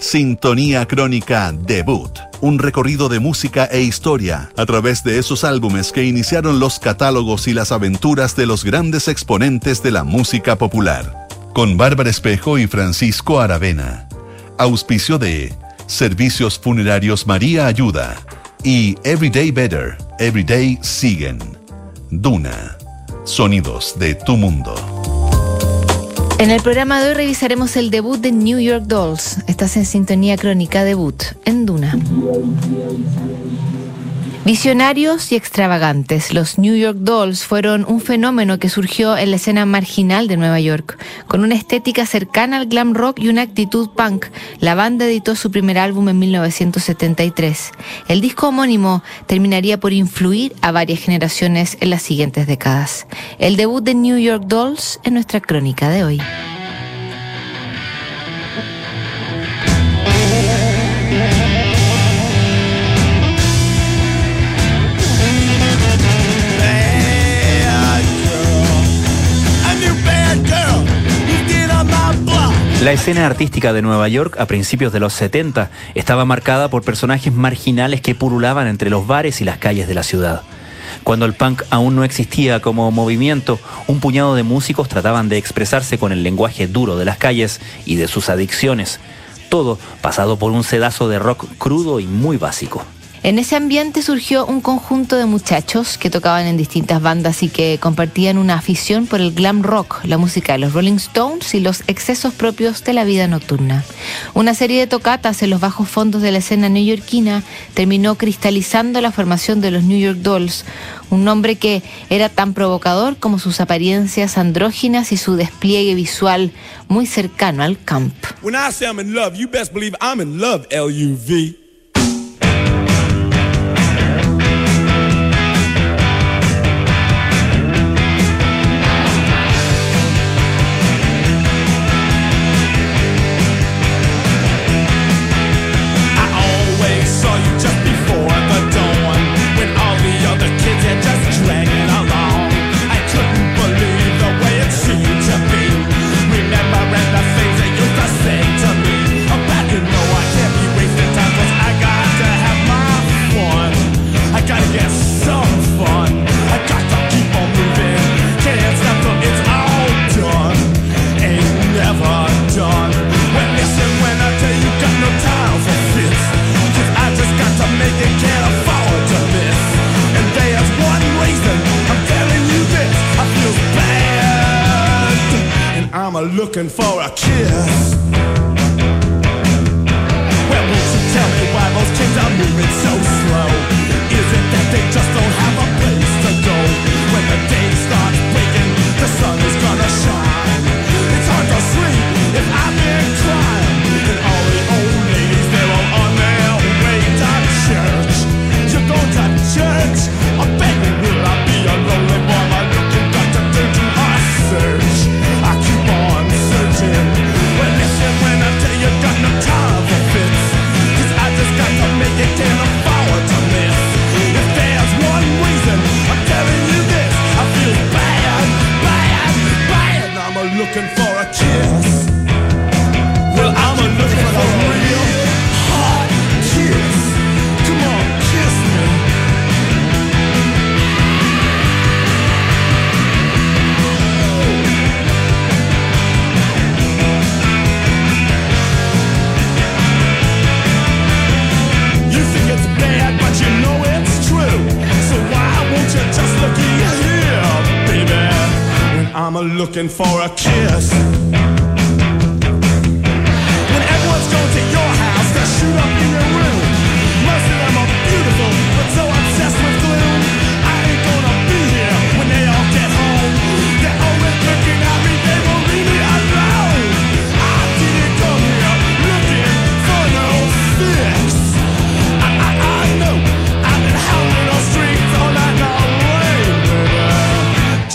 Sintonía Crónica Debut, un recorrido de música e historia a través de esos álbumes que iniciaron los catálogos y las aventuras de los grandes exponentes de la música popular. Con Bárbara Espejo y Francisco Aravena. Auspicio de Servicios Funerarios María Ayuda y Everyday Better, Everyday Siguen. Duna. Sonidos de tu mundo. En el programa de hoy revisaremos el debut de New York Dolls. Estás en sintonía crónica debut en Duna. Visionarios y extravagantes, los New York Dolls fueron un fenómeno que surgió en la escena marginal de Nueva York. Con una estética cercana al glam rock y una actitud punk, la banda editó su primer álbum en 1973. El disco homónimo terminaría por influir a varias generaciones en las siguientes décadas. El debut de New York Dolls en nuestra crónica de hoy. La escena artística de Nueva York a principios de los 70 estaba marcada por personajes marginales que purulaban entre los bares y las calles de la ciudad. Cuando el punk aún no existía como movimiento, un puñado de músicos trataban de expresarse con el lenguaje duro de las calles y de sus adicciones, todo pasado por un sedazo de rock crudo y muy básico. En ese ambiente surgió un conjunto de muchachos que tocaban en distintas bandas y que compartían una afición por el glam rock, la música de los Rolling Stones y los excesos propios de la vida nocturna. Una serie de tocatas en los bajos fondos de la escena neoyorquina terminó cristalizando la formación de los New York Dolls, un nombre que era tan provocador como sus apariencias andróginas y su despliegue visual muy cercano al camp. A kiss. Looking for a kiss.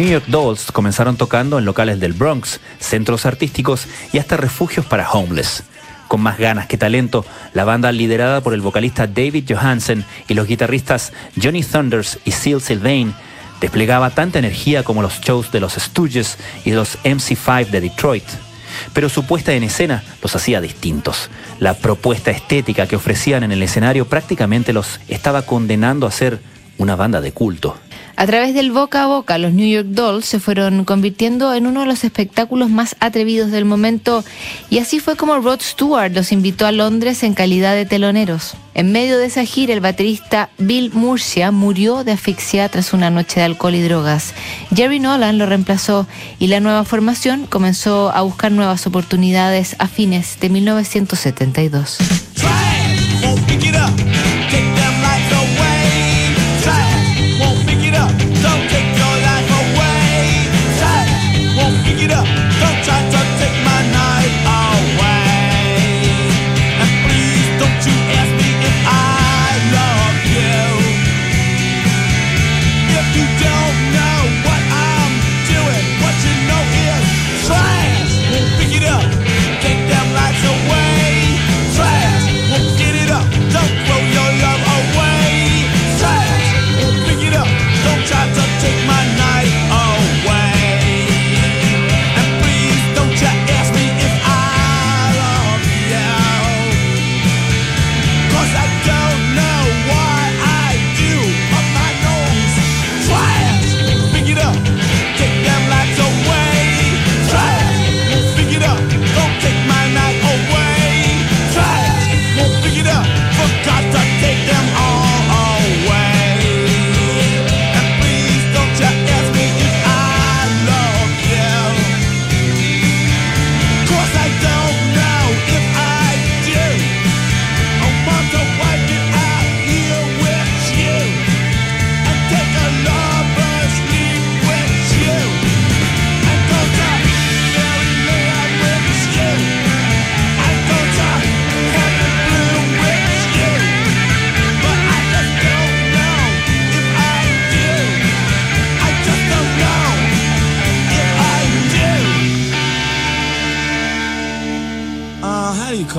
New York Dolls comenzaron tocando en locales del Bronx, centros artísticos y hasta refugios para homeless. Con más ganas que talento, la banda liderada por el vocalista David Johansen y los guitarristas Johnny Thunders y Seal Sylvain desplegaba tanta energía como los shows de los Stooges y de los MC5 de Detroit. Pero su puesta en escena los hacía distintos. La propuesta estética que ofrecían en el escenario prácticamente los estaba condenando a ser una banda de culto. A través del boca a boca, los New York Dolls se fueron convirtiendo en uno de los espectáculos más atrevidos del momento y así fue como Rod Stewart los invitó a Londres en calidad de teloneros. En medio de esa gira, el baterista Bill Murcia murió de asfixia tras una noche de alcohol y drogas. Jerry Nolan lo reemplazó y la nueva formación comenzó a buscar nuevas oportunidades a fines de 1972.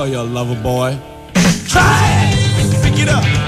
call you a lover boy. Try it, pick it up.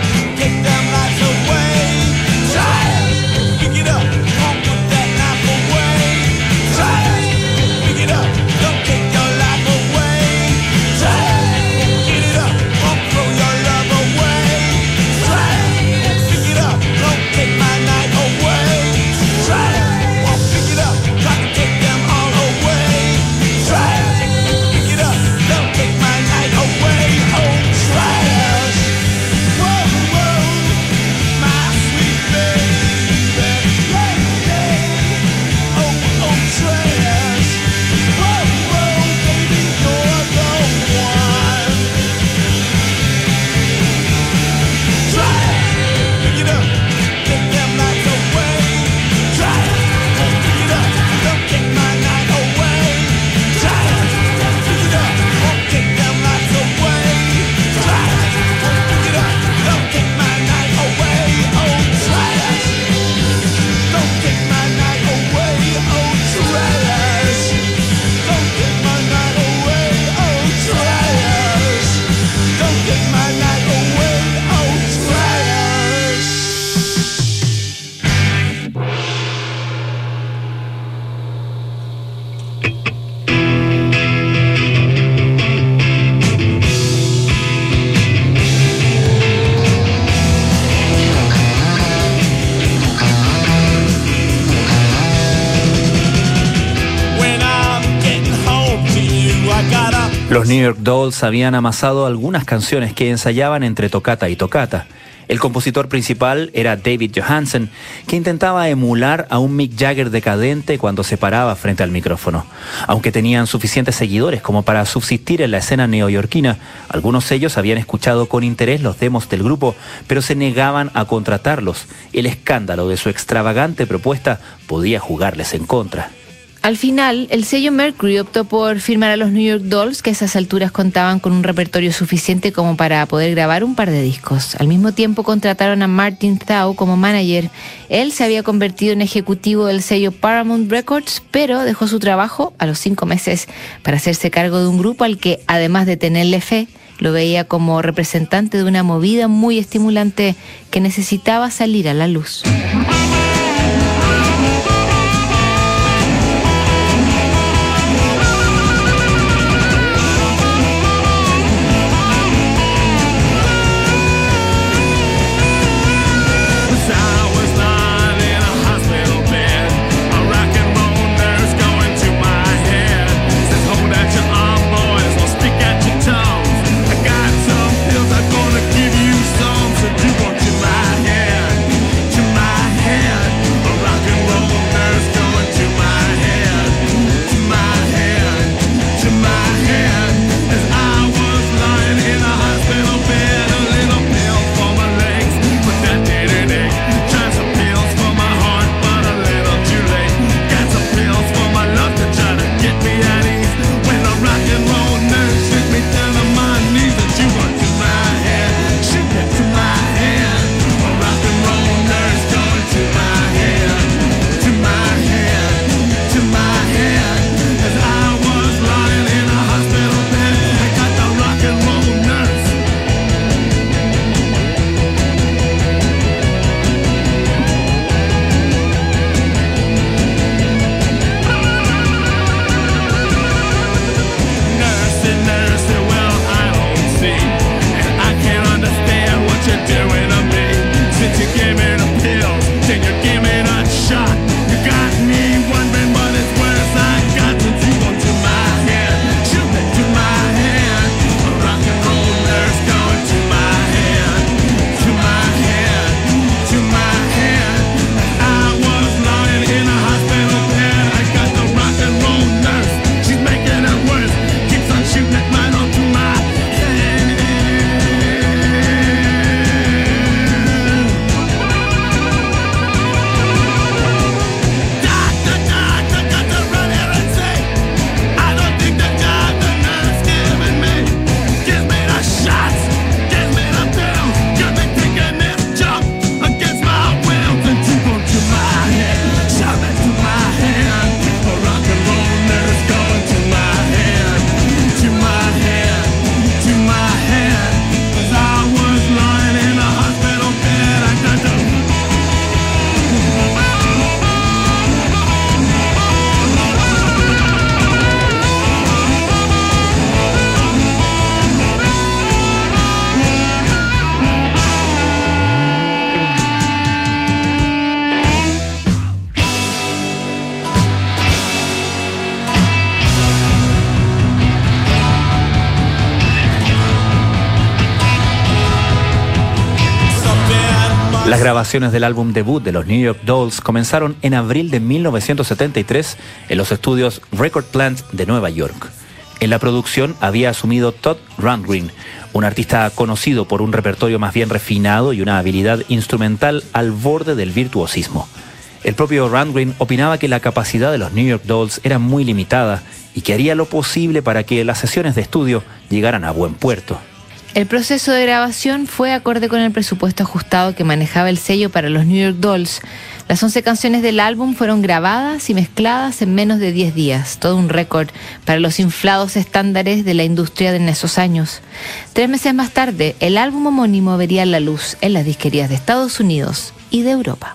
New York Dolls habían amasado algunas canciones que ensayaban entre tocata y tocata. El compositor principal era David Johansen, que intentaba emular a un Mick Jagger decadente cuando se paraba frente al micrófono. Aunque tenían suficientes seguidores como para subsistir en la escena neoyorquina, algunos ellos habían escuchado con interés los demos del grupo, pero se negaban a contratarlos. El escándalo de su extravagante propuesta podía jugarles en contra. Al final, el sello Mercury optó por firmar a los New York Dolls, que a esas alturas contaban con un repertorio suficiente como para poder grabar un par de discos. Al mismo tiempo contrataron a Martin Thau como manager. Él se había convertido en ejecutivo del sello Paramount Records, pero dejó su trabajo a los cinco meses para hacerse cargo de un grupo al que, además de tenerle fe, lo veía como representante de una movida muy estimulante que necesitaba salir a la luz. Grabaciones del álbum debut de los New York Dolls comenzaron en abril de 1973 en los estudios Record Plant de Nueva York. En la producción había asumido Todd Rundgren, un artista conocido por un repertorio más bien refinado y una habilidad instrumental al borde del virtuosismo. El propio Rundgren opinaba que la capacidad de los New York Dolls era muy limitada y que haría lo posible para que las sesiones de estudio llegaran a buen puerto. El proceso de grabación fue acorde con el presupuesto ajustado que manejaba el sello para los New York Dolls. Las 11 canciones del álbum fueron grabadas y mezcladas en menos de 10 días, todo un récord para los inflados estándares de la industria en esos años. Tres meses más tarde, el álbum homónimo vería la luz en las disquerías de Estados Unidos y de Europa.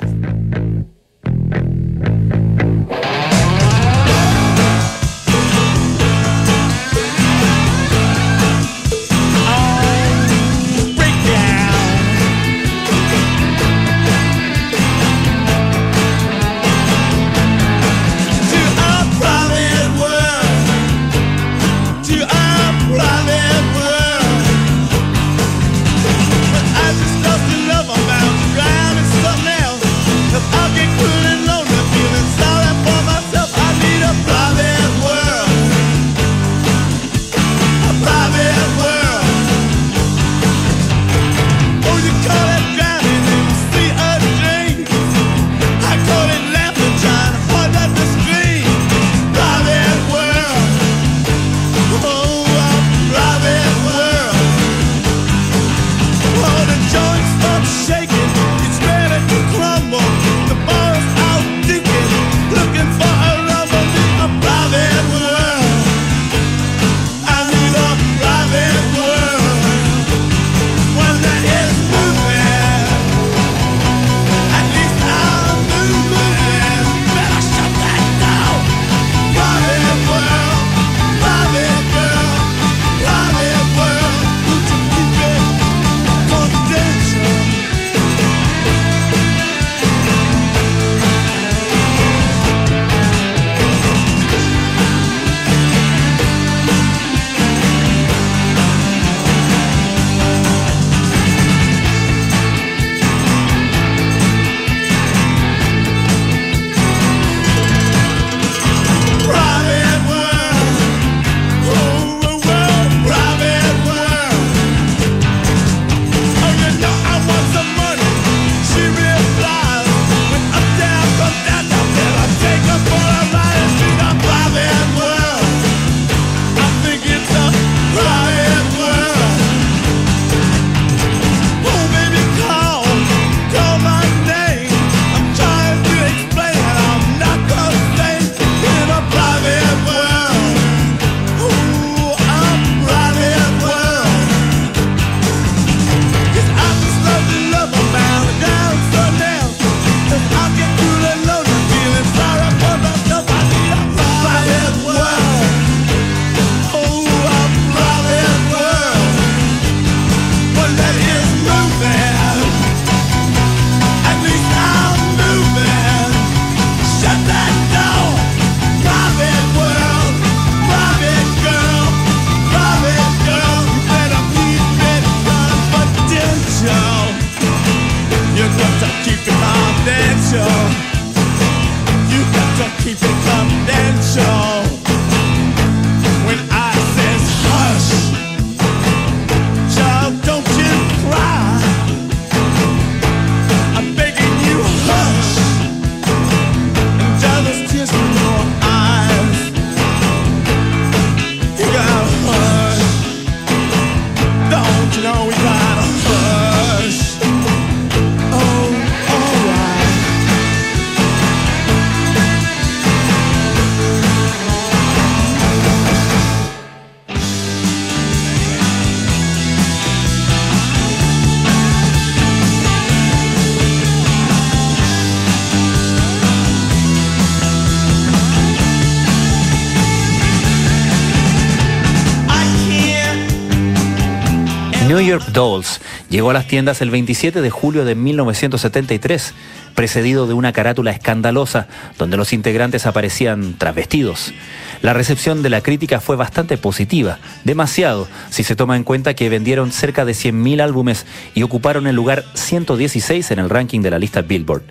Dolls llegó a las tiendas el 27 de julio de 1973, precedido de una carátula escandalosa donde los integrantes aparecían travestidos. La recepción de la crítica fue bastante positiva, demasiado si se toma en cuenta que vendieron cerca de 100.000 álbumes y ocuparon el lugar 116 en el ranking de la lista Billboard.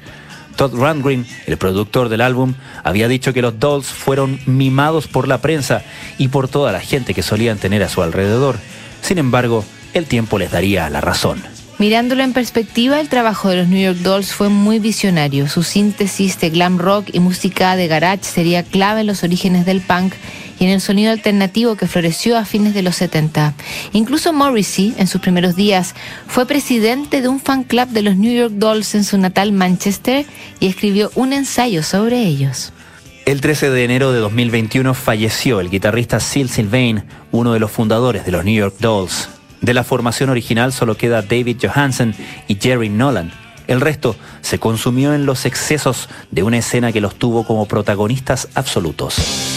Todd Rundgren, el productor del álbum, había dicho que los Dolls fueron mimados por la prensa y por toda la gente que solían tener a su alrededor. Sin embargo, el tiempo les daría la razón. Mirándolo en perspectiva, el trabajo de los New York Dolls fue muy visionario. Su síntesis de glam rock y música de garage sería clave en los orígenes del punk y en el sonido alternativo que floreció a fines de los 70. Incluso Morrissey, en sus primeros días, fue presidente de un fan club de los New York Dolls en su natal Manchester y escribió un ensayo sobre ellos. El 13 de enero de 2021 falleció el guitarrista Sil Sylvain, uno de los fundadores de los New York Dolls. De la formación original solo queda David Johansen y Jerry Nolan. El resto se consumió en los excesos de una escena que los tuvo como protagonistas absolutos.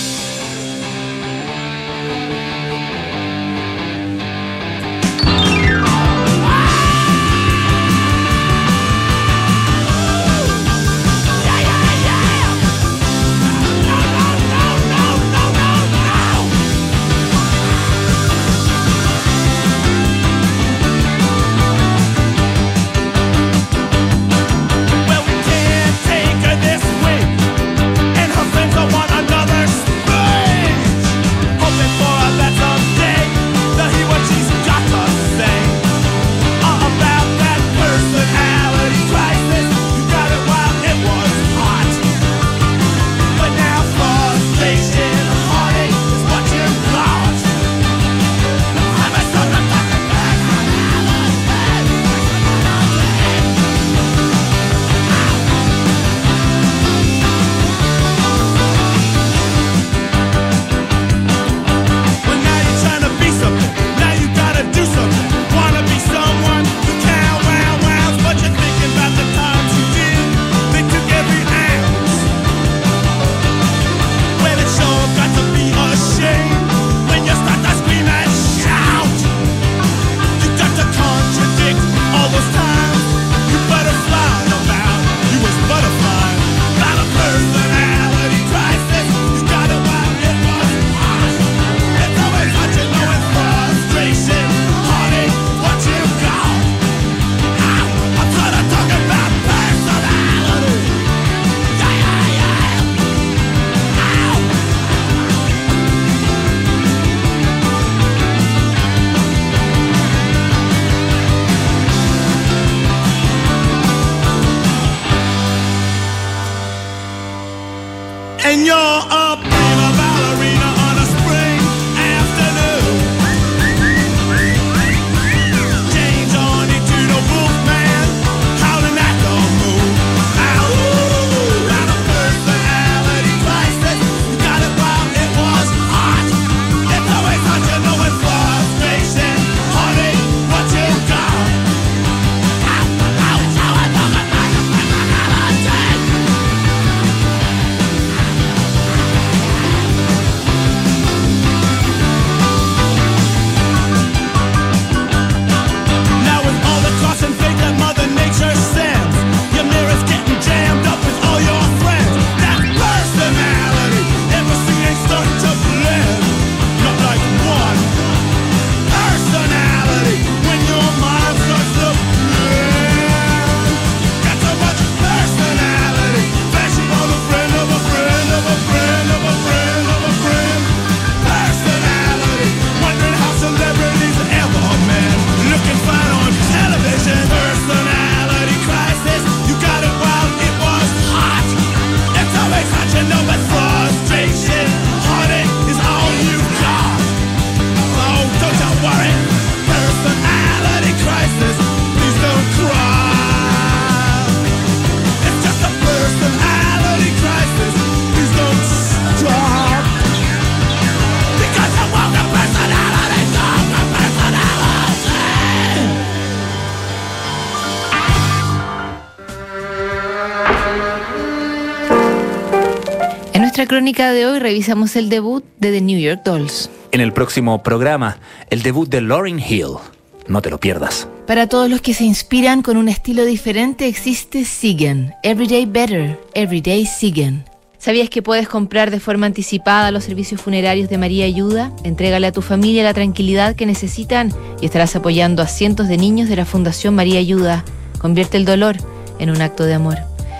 Crónica de hoy revisamos el debut de The New York Dolls. En el próximo programa, el debut de Lauryn Hill. No te lo pierdas. Para todos los que se inspiran con un estilo diferente, existe Siguen. Everyday Better, Everyday Siguen. ¿Sabías que puedes comprar de forma anticipada los servicios funerarios de María Ayuda? Entrégale a tu familia la tranquilidad que necesitan y estarás apoyando a cientos de niños de la Fundación María Ayuda. Convierte el dolor en un acto de amor.